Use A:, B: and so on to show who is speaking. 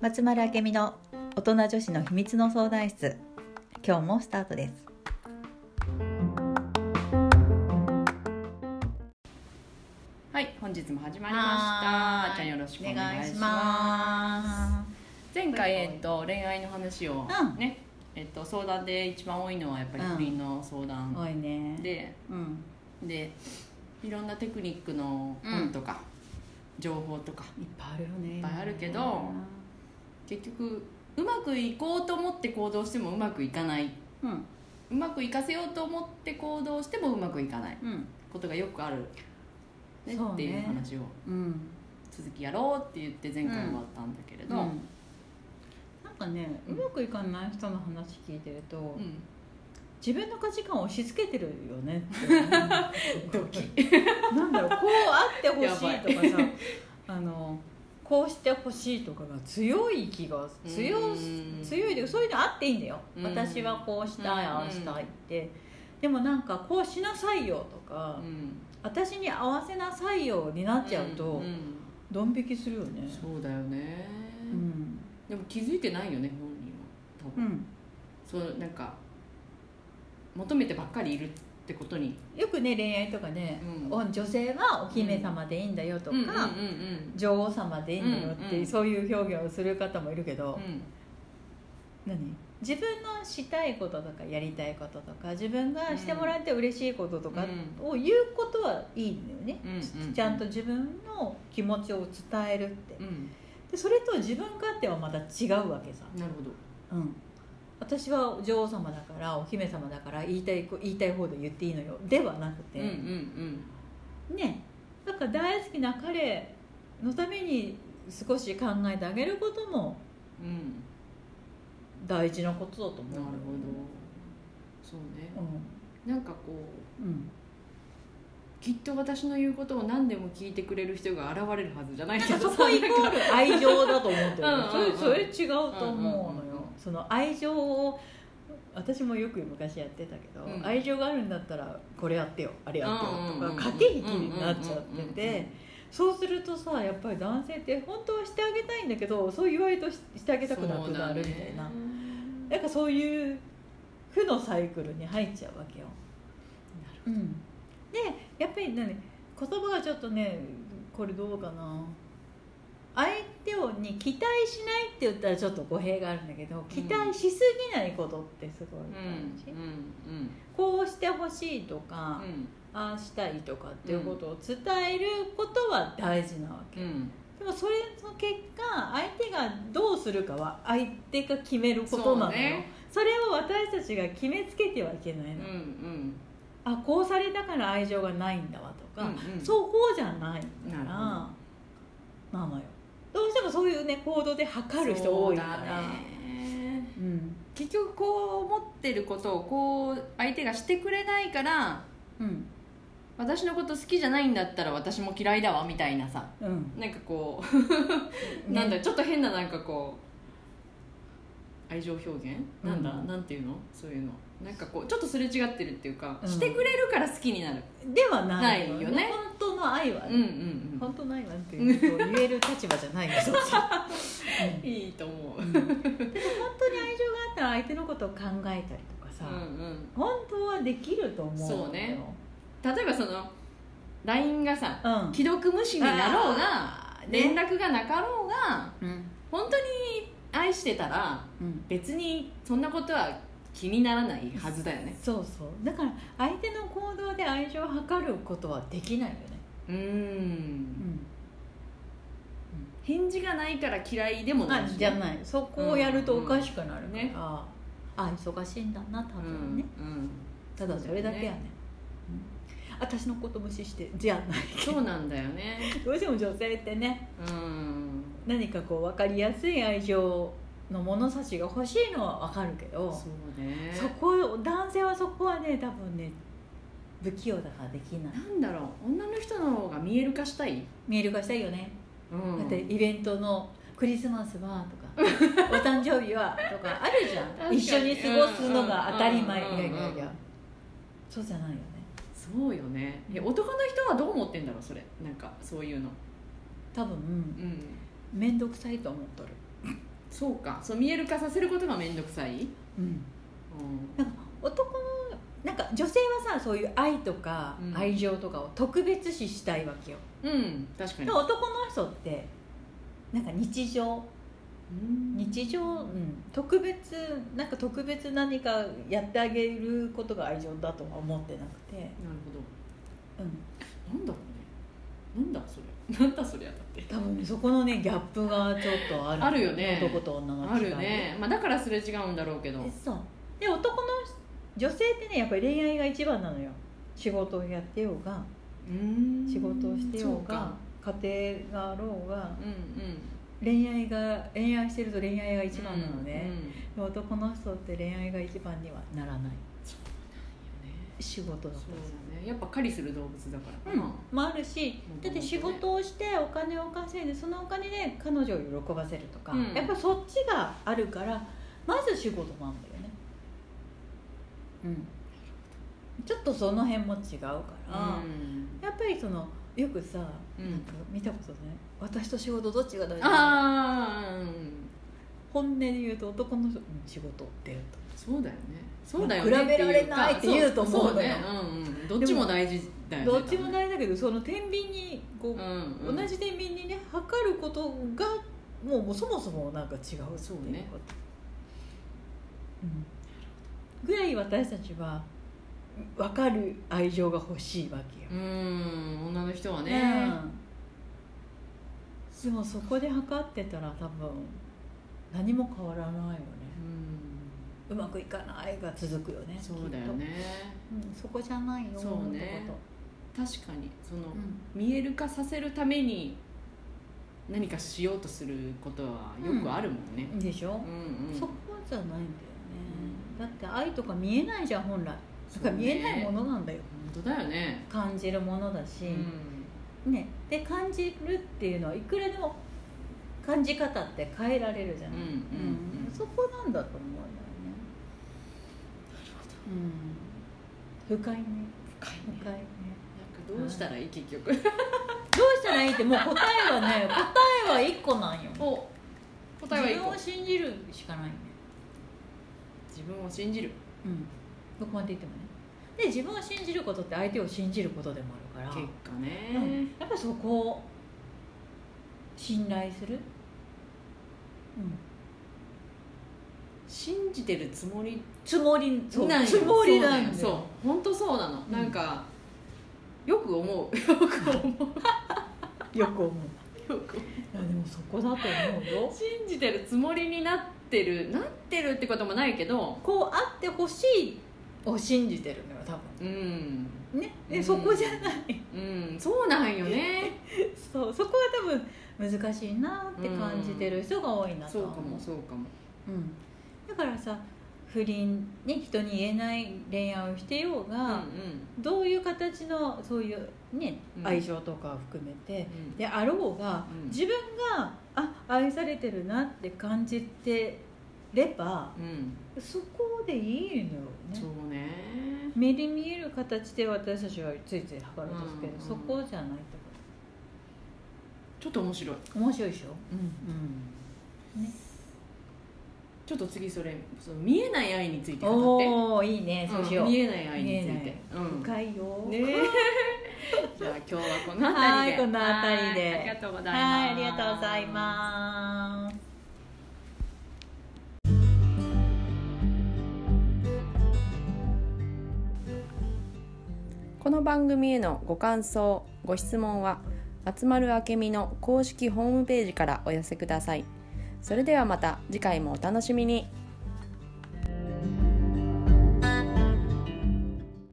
A: 松丸明美の大人女子の秘密の相談室。今日もスタートです。
B: はい、本日も始まりました。じゃあよろしくお願いします。
A: ま
B: 前回えっと恋愛の話を
A: うん。
B: ね、えっと相談で一番多いのはやっぱり不倫の相
A: す
B: 談
A: 多いね。
B: で、
A: うん。
B: でいろんなテクニックの本とか、情報とか
A: いっぱいあるよね。いっ
B: ぱいあるけど結局うまくいこうと思って行動してもうまくいかない。
A: うん。
B: うまくいかせようと思って行動してもうまくいかない。
A: うん。
B: ことがよくある、ね
A: ね
B: っていう話を
A: うん。
B: 続きやろうって言って前回終わったんだけれど、
A: なんかねうまくいかない人の話聞いてると、
B: うん
A: 自分の価値観を押し付けてるよね。ドキ。なんだろうこうあってほしいとかさあのこうしてほしいとかが強い気が強
B: うん。
A: 強いでそういうのあっていいんだよ、
B: うん。
A: 私はこうしたい
B: うん。
A: ああしたいって。でもなんかこうしなさいよとか、
B: うん。
A: 私に合わせなさいよになっちゃうと、ドン引きするよね。
B: そうだよね、
A: うん。
B: でも気づいてないよね本人は。多分、
A: うん。
B: そうなんか求めてばっかりいるってことに。
A: よくね恋愛とかね、
B: うん。
A: お女性はお姫様でいいんだよとか、女王様でいいんだよってそういう表現をする方もいるけど、
B: うん。
A: 何？自分のしたいこととかやりたいこととか自分がしてもらって嬉しいこととかを言うことはいいんだよね、ちゃんと自分の気持ちを伝えるって。
B: うん。
A: でそれと自分勝手はまた違うわけさ、
B: なるほど。
A: うん、私は女王様だからお姫様だから言いたいこ言いたい方で言っていいのよ。ではなくて、
B: うんうん
A: ねだから大好きな彼のために少し考えてあげることも
B: うん。うん
A: 大事なことだと思う。
B: なるほど。そうね。
A: う
B: なんかこうん
A: うん。
B: きっと私の言うことを何でも聞いてくれる人が現れるはずじゃない
A: なん
B: けど。
A: かそこイコール愛情だと思ってる。
B: うんうんうん。
A: それそれ違うと思うの
B: うんうんうん
A: よその愛情を私もよく昔やってたけど、
B: うん。
A: 愛情があるんだったらこれやってよあれやってよとか駆け引きになっちゃってて。そうするとさやっぱり男性って本当はしてあげたいんだけどそう言われるとししてあげたくなくなるみたいな。なんかそういう負のサイクルに入っちゃうわけよ、うん、でやっぱりね言葉がちょっとねこれどうかな。相手をに期待しないって言ったらちょっと語弊があるんだけど期待しすぎないことってすごい
B: うん
A: 大事、
B: うん。
A: こうしてほしいとか、
B: うん。
A: ああしたいとかっていうことを伝えることは大事なわけ、
B: うん。
A: でもそれの結果相手がどうするかは相手が決めることなのよ。
B: そうね。
A: それを私たちが決めつけてはいけないの、
B: うんうん。
A: あこうされたから愛情がないんだわとか、
B: うんうん。
A: そうこうじゃないから
B: な
A: なのよどうしてもそういうね行動で測る人多いから
B: ね。
A: うん。
B: 結局こう思ってることをこう相手がしてくれないから
A: うん。
B: 私のこと好きじゃないんだったら私も嫌いだわみたいなさ。
A: うん。
B: なんかこう、
A: ね。
B: なんだちょっと変ななんかこう愛情表現？なんだ、
A: うん。
B: なんていうの？そういうのなんかこうちょっとすれ違ってるっていうか、
A: うん。
B: してくれるから好きになる。
A: ではない
B: ないよね。
A: 本当の愛はね、
B: うんうん
A: 本当の愛はっていうことを言える立場じゃないよそうそう
B: うん。いいと思う、
A: うん。でも本当に愛情があったら相手のことを考えたりとかさ、
B: うんうん。
A: 本当はできると思うのよ。
B: そうね。例えばその LINE がさ
A: うん。
B: 既読無視になろうが
A: あー
B: 連
A: ね
B: 絡がなかろうが
A: うん。
B: 本当に愛してたら
A: うん。
B: 別にそんなことは気にならないはずだよね。
A: そうそう。だから相手の行動で愛情を測ることはできないよね。
B: うーん。
A: うん。
B: 返事がないから嫌いでもないし
A: あじゃない。そこをやるとおかしくなるから、
B: うん。ね
A: あ忙しいんだな多
B: う
A: 分ね、
B: ん。うん。
A: ただそれだけやね。うん。私のこと無視してじゃない
B: そうなんだよね。
A: どうしても女性ってね。
B: うん。
A: 何かこう分かりやすい愛情の物差しが欲しいのは分かるけど
B: そうね。
A: そこ男性はそこはね多分ね不器用だからできない。
B: なんだろう。女の人の方が見える化したい、
A: 見える化したいよね、
B: うん。
A: だってイベントのクリスマスはとか お誕生日はとかあるじゃん。一緒に過ごすのが当たり前。い
B: うんうんうん。
A: やいやいや。そうじゃないよね。
B: そそうよね。男の人はどう思ってんだろうそれ。なんかそういうの。
A: 多分
B: うん。
A: 面倒くさいと思っとる
B: そうか。そう見える化させることが面倒くさい、
A: うん。
B: うん。
A: なんか男のなんか女性はさそういう愛とか
B: うん。
A: 愛情とかを特別視したいわけよ、
B: うん、確かに。
A: 男の人ってなんか日常。
B: うん。
A: 日常、うん、特別なんか特別何かやってあげることが愛情だとは思ってなくて、
B: なる
A: うん、
B: ほどなんだろうねなんだそれ。なんだそりゃだって。
A: 多分そこのねギャップがちょっとある。
B: あるよね。
A: 男と女の違い
B: あるね、まあ、だからすれ違うんだろうけど。
A: えそ。うで男の女性ってねやっぱり恋愛が一番なのよ。仕事をやってようが
B: うん。
A: 仕事をしてよ
B: そうか。
A: が家庭があろうが
B: うんうん。
A: 恋愛が恋愛してると恋愛が一番なので
B: うん、うん
A: で男の人って恋愛が一番にはならない。
B: そう
A: 仕事だと
B: そうだね。やっぱ狩りする動物だから
A: うん。もあるし
B: うん
A: だって仕事をしてお金を稼いでそのお金で彼女を喜ばせるとか、
B: うん。
A: やっぱそっちがあるからまず仕事なんだよね。うん。ちょっとその辺も違うから、
B: うん。
A: やっぱりそのよくさ、
B: うん。
A: なんか見たことね私と仕事どっちが大事？
B: ああ、うん
A: 本音で言うと男の仕事って言うと。
B: そうだよね。そうだよね
A: 比べられないって言うと思うのよ
B: どっちも大事だよね
A: どっちも大事だけどその天秤にこう、
B: うんうん、
A: 同じ天秤にね測ることがもうもうそもそもなんか違う
B: そうね。
A: うん、ぐらい私たちは分かる愛情が欲しいわけよ、
B: うん。女の人はね、
A: うん、でもそこで測ってたら多分何も変わらないよね。
B: うん。
A: うまくいかないが続くよね
B: そうだよね。
A: うん、そこじゃないよ
B: そうね。
A: ってこ
B: 確かにその、
A: と、うん。
B: 見える化させるために何かしようとすることはよくあるもんね、
A: でしょ、
B: うんうん。
A: そこじゃないんだよね、だって愛とか見えないじゃん本来。だから見えないものなんだよ。
B: 本当だよね、
A: 感じるものだし、
B: うん。
A: ね、で感じるっていうのはいくらでも感じ方って変えられるじゃない、
B: うんうんうん。
A: そこなんだと思うんだよね、うん、深いね。
B: 深いね。
A: 深いね。
B: なんかどうしたらいい結局。
A: どうしたらいいってもう答えはね 答えは1個なんよ。
B: お。答えは
A: 自分を信じるしかないね。
B: 自分を信じる。
A: うん。どこまで言ってもね。で自分を信じることって相手を信じることでもあるから。
B: 結果ね、
A: うんやっぱそこを信頼する、うん、
B: 信じてるつもり
A: つもりつもりなんだよ。
B: そう本当そうなの、
A: うん。
B: なんかよく思う。よく思う。
A: よく思う。
B: よく思う。
A: いやでもそこだと思うよ。
B: 信じてるつもりになってる。なってるってこともないけど
A: こうあってほしい。を信じてるのよ多
B: うん。
A: 分ね。で、
B: うん。
A: そこじゃない。
B: うん。そうなんよね。
A: そうそこは多分難しいなって感じてる人が多いなと
B: そうかもそうかも。
A: うん、だからさ不倫ね人に言えない恋愛をしてようが、どういう形のそういうね、
B: うん。
A: 愛情とかを含めて
B: うん。
A: であろうが、
B: うん。
A: 自分があ愛されてるなって感じてれば
B: うん。うん
A: そこでいいのよね。
B: そうね。
A: 目に見える形で私たちはついつい測ろうとするけど、
B: うん
A: そこじゃないってこ
B: ちょっと面白い、
A: と面白いでしょ？
B: うん、
A: うん。ね。
B: ちょっと次それその見えない愛について語って。
A: おおいいね。そうしよう、
B: ん見えない愛につ
A: い
B: て、うん。
A: 深いよ、
B: ね。じゃあ今日はこの辺りで。
A: はいこの辺りで。
B: はいありがとうございます
A: はいありがとうございます。
B: この番組へのご感想ご質問は集まるあけみの公式ホームページからお寄せください。それではまた次回もお楽しみに。